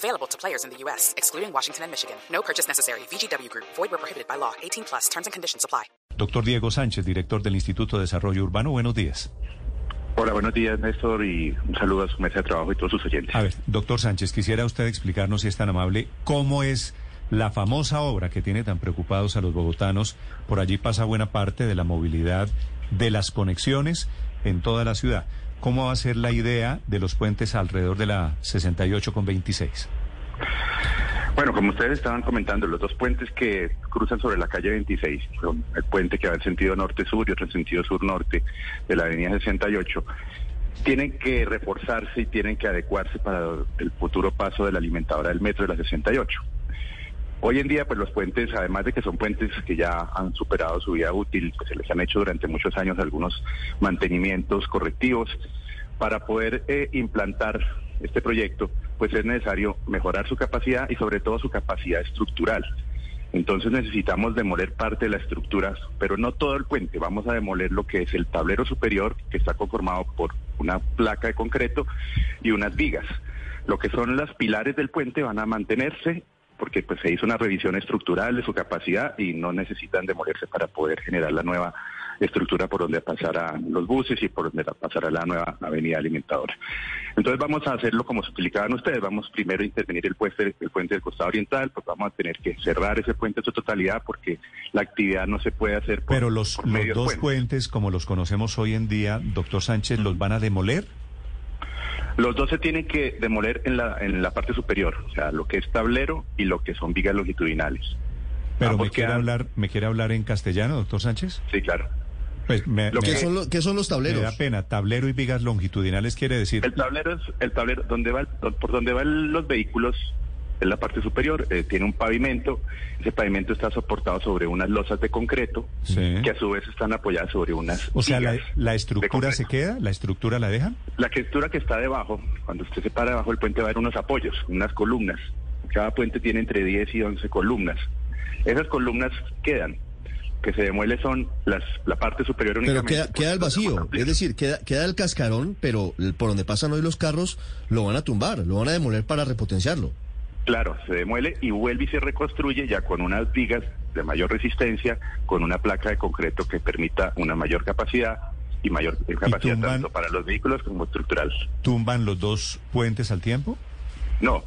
Available to players in the U.S., excluding Washington and Michigan. No purchase necessary. VGW Group. Void where prohibited by law. 18 plus. Terms and conditions apply. Doctor Diego Sánchez, director del Instituto de Desarrollo Urbano. Buenos días. Hola, buenos días, Néstor, y un saludo a su mesa de trabajo y todos sus oyentes. A ver, doctor Sánchez, quisiera usted explicarnos, si es tan amable, cómo es la famosa obra que tiene tan preocupados a los bogotanos. Por allí pasa buena parte de la movilidad, de las conexiones en toda la ciudad. ¿Cómo va a ser la idea de los puentes alrededor de la 68 con 26? Bueno, como ustedes estaban comentando, los dos puentes que cruzan sobre la calle 26, son el puente que va en sentido norte-sur y otro en sentido sur-norte de la avenida 68, tienen que reforzarse y tienen que adecuarse para el futuro paso de la alimentadora del metro de la 68. Hoy en día, pues los puentes, además de que son puentes que ya han superado su vida útil, pues se les han hecho durante muchos años algunos mantenimientos correctivos. Para poder eh, implantar este proyecto, pues es necesario mejorar su capacidad y sobre todo su capacidad estructural. Entonces necesitamos demoler parte de la estructura, pero no todo el puente. Vamos a demoler lo que es el tablero superior, que está conformado por una placa de concreto y unas vigas. Lo que son las pilares del puente van a mantenerse porque pues se hizo una revisión estructural de su capacidad y no necesitan demolerse para poder generar la nueva estructura por donde pasarán los buses y por donde pasará la nueva avenida alimentadora. Entonces vamos a hacerlo como se explicaban ustedes, vamos primero a intervenir el puente, el puente del costado oriental, pues vamos a tener que cerrar ese puente en su totalidad porque la actividad no se puede hacer por Pero los, por los dos puentes. puentes, como los conocemos hoy en día, doctor Sánchez, ¿los van a demoler? Los dos se tienen que demoler en la, en la parte superior, o sea, lo que es tablero y lo que son vigas longitudinales. Pero Ambos me quiere quedan- hablar, me quiere hablar en castellano, doctor Sánchez. Sí, claro. Pues me, Lo me- que ¿Qué son, lo- qué son los me tableros? da pena. Tablero y vigas longitudinales quiere decir. El tablero es el tablero donde va por donde van los vehículos en la parte superior eh, tiene un pavimento. Ese pavimento está soportado sobre unas losas de concreto Sí. que a su vez están apoyadas sobre unas. O sea, la, vigas la de estructura se queda, la estructura la dejan. La estructura que está debajo, cuando usted se para debajo del puente va a haber unos apoyos, unas columnas. Cada puente tiene entre 10 y 11 columnas. Esas columnas quedan. Que se demuele son las, la parte superior Pero queda, queda el vacío, es decir, queda, queda el cascarón, pero el- por donde pasan hoy los carros lo van a tumbar, lo van a demoler para repotenciarlo. Claro, se demuele y vuelve y se reconstruye ya con unas vigas de mayor resistencia, con una placa de concreto que permita una mayor capacidad y mayor capacidad tumban- tanto para los vehículos como estructural. ¿Tumban los dos puentes al tiempo? No,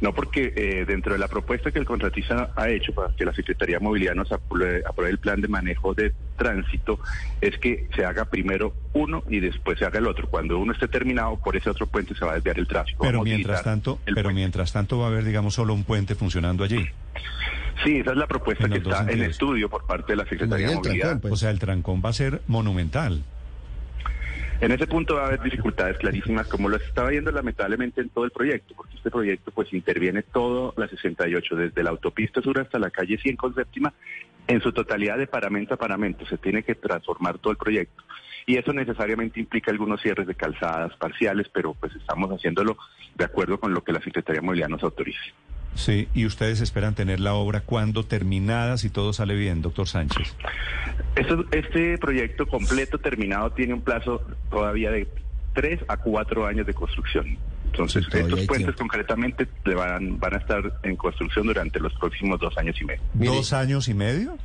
no porque eh, dentro de la propuesta que el contratista ha hecho para que la Secretaría de Movilidad nos apruebe, apruebe el plan de manejo de tránsito es que se haga primero uno y después se haga el otro. Cuando uno esté terminado, por ese otro puente se va a desviar el tráfico. Pero mientras tanto, pero puente. mientras tanto va a haber, digamos, solo un puente funcionando allí. Sí, esa es la propuesta En que está en estudio por parte de la Secretaría de Movilidad. trancón, pues. O sea, el trancón va a ser monumental. En ese punto va a haber dificultades clarísimas, como lo estaba viendo lamentablemente en todo el proyecto, porque este proyecto pues interviene todo la 68, desde la autopista sur hasta la calle 100 con séptima, en su totalidad de paramento a paramento. Se tiene que transformar todo el proyecto. Y eso necesariamente implica algunos cierres de calzadas parciales, pero pues estamos haciéndolo de acuerdo con lo que la Secretaría de Movilidad nos autorice. Sí, y ustedes esperan tener la obra cuando terminada, si todo sale bien, doctor Sánchez. Este proyecto completo, terminado, tiene un plazo todavía de tres a cuatro años de construcción. Entonces, estos puentes tiempo. concretamente le van, van a estar en construcción durante los próximos dos años y medio. Mire. ¿Dos años y medio?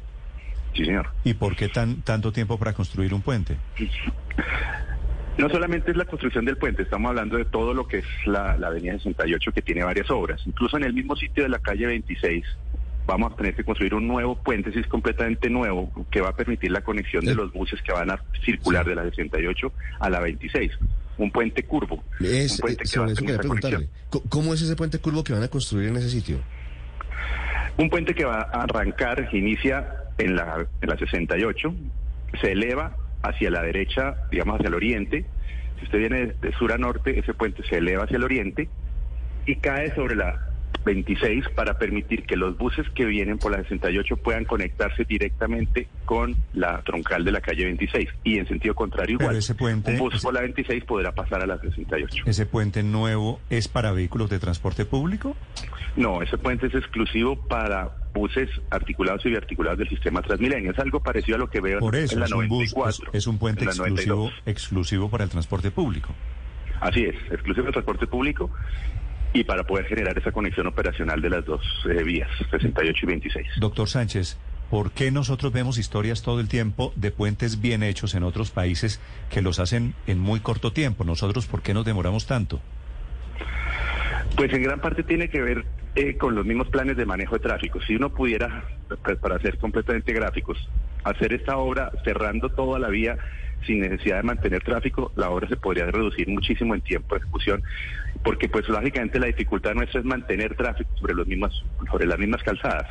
Sí, señor. ¿Y por qué tan, tanto tiempo para construir un puente? No solamente es la construcción del puente, estamos hablando de todo lo que es la, la avenida 68 que tiene varias obras. Incluso en el mismo sitio de la calle 26 vamos a tener que construir un nuevo puente, si es completamente nuevo, que va a permitir la conexión de los buses que van a circular de la 68 a la 26. Un puente curvo. Es, un puente eh, que va a tener preguntarle. ¿Cómo es ese puente curvo que van a construir en ese sitio? Un puente que va a arrancar, inicia en la, en la 68, se eleva hacia la derecha, digamos hacia el oriente. Si usted viene de, sur a norte, ese puente se eleva hacia el oriente y cae sobre la 26 para permitir que los buses que vienen por la 68 puedan conectarse directamente con la troncal de la calle 26 y en sentido contrario Pero igual. ese puente- un bus ese- por la 26 podrá pasar a la 68. ¿Ese puente nuevo es para vehículos de transporte público? No, ese puente es exclusivo para buses articulados y biarticulados del sistema Transmilenio. Es algo parecido a lo que veo Por eso en la es un, bus, 94. es, es un puente exclusivo, 92. exclusivo para el transporte público. Así es, exclusivo de transporte público y para poder generar esa conexión operacional de las dos eh, vías, 68 y 26. Doctor Sánchez, ¿por qué nosotros vemos historias todo el tiempo de puentes bien hechos en otros países que los hacen en muy corto tiempo? Nosotros, ¿por qué nos demoramos tanto? Pues en gran parte tiene que ver eh, con los mismos planes de manejo de tráfico. Si uno pudiera, pues, para ser completamente gráficos, hacer esta obra cerrando toda la vía sin necesidad de mantener tráfico, la obra se podría reducir muchísimo en tiempo de ejecución, porque pues lógicamente la dificultad nuestra es mantener tráfico sobre los mismas, sobre las mismas calzadas.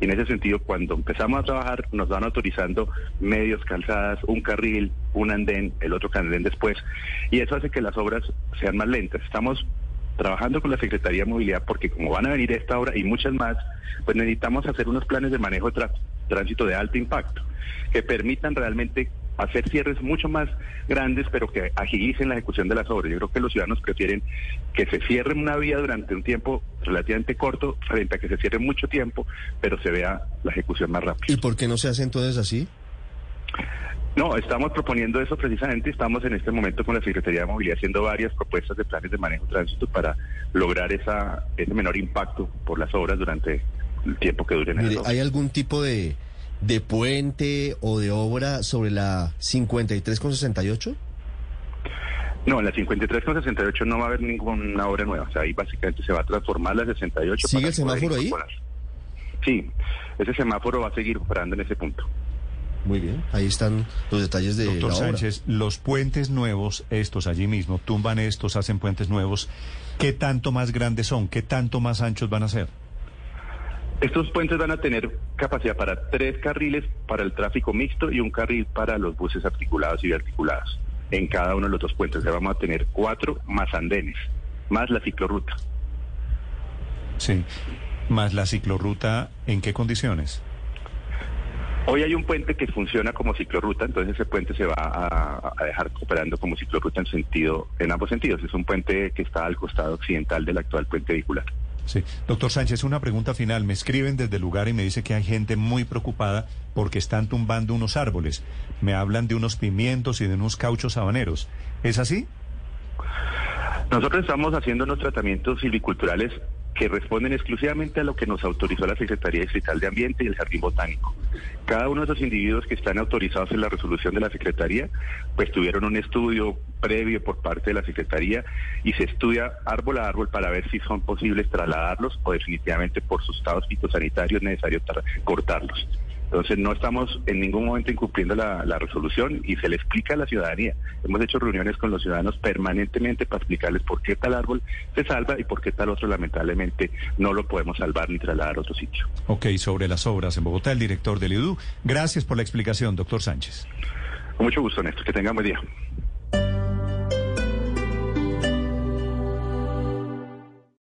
Y en ese sentido, cuando empezamos a trabajar, nos van autorizando medios calzadas, un carril, un andén, el otro andén después, y eso hace que las obras sean más lentas. Estamos trabajando con la Secretaría de Movilidad porque como van a venir esta obra y muchas más, pues necesitamos hacer unos planes de manejo de tránsito de alto impacto que permitan realmente hacer cierres mucho más grandes, pero que agilicen la ejecución de las obras. Yo creo que los ciudadanos prefieren que se cierre una vía durante un tiempo relativamente corto frente a que se cierre mucho tiempo, pero se vea la ejecución más rápida. ¿Y por qué no se hace entonces así? No, estamos proponiendo eso precisamente. Estamos en este momento con la Secretaría de Movilidad haciendo varias propuestas de planes de manejo de tránsito para lograr esa, ese menor impacto por las obras durante el tiempo que duren Mire. ¿hay algún tipo de, de puente o de obra sobre la 53 con 68? No, en la 53 con 68 no va a haber ninguna obra nueva. O sea, ahí básicamente se va a transformar la 68. ¿Sigue el semáforo ahí? Sí, ese semáforo va a seguir operando en ese punto. Muy bien, ahí están los detalles de Doctor la obra. Sánchez, los puentes nuevos, estos allí mismo, tumban estos, hacen puentes nuevos. ¿Qué tanto más grandes son? ¿Qué tanto más anchos van a ser? Estos puentes van a tener capacidad para tres carriles para el tráfico mixto y un carril para los buses articulados y biarticulados. En cada uno de los dos puentes ya vamos a tener cuatro más andenes, más la ciclorruta. Sí. Más la ciclorruta, ¿en qué condiciones? Hoy hay un puente que funciona como ciclorruta, entonces ese puente se va a, a dejar operando como ciclorruta en sentido, en ambos sentidos. Es un puente que está al costado occidental del actual puente vehicular. Sí. Doctor Sánchez, una pregunta final. Me escriben desde el lugar y me dice que hay gente muy preocupada porque están tumbando unos árboles. Me hablan de unos pimientos y de unos cauchos habaneros. ¿Es así? Nosotros estamos haciendo unos tratamientos silviculturales que responden exclusivamente a lo que nos autorizó la Secretaría Distrital de Ambiente y el Jardín Botánico. Cada uno de esos individuos que están autorizados en la resolución de la Secretaría, pues tuvieron un estudio previo por parte de la Secretaría y se estudia árbol a árbol para ver si son posibles trasladarlos o definitivamente por sus estados fitosanitarios es necesario cortarlos. Entonces no estamos en ningún momento incumpliendo la, la resolución y se le explica a la ciudadanía. Hemos hecho reuniones con los ciudadanos permanentemente para explicarles por qué tal árbol se salva y por qué tal otro lamentablemente no lo podemos salvar ni trasladar a otro sitio. Ok, sobre las obras en Bogotá, el director del IDU. Gracias por la explicación, doctor Sánchez. Con mucho gusto, Néstor. Que tengan buen día.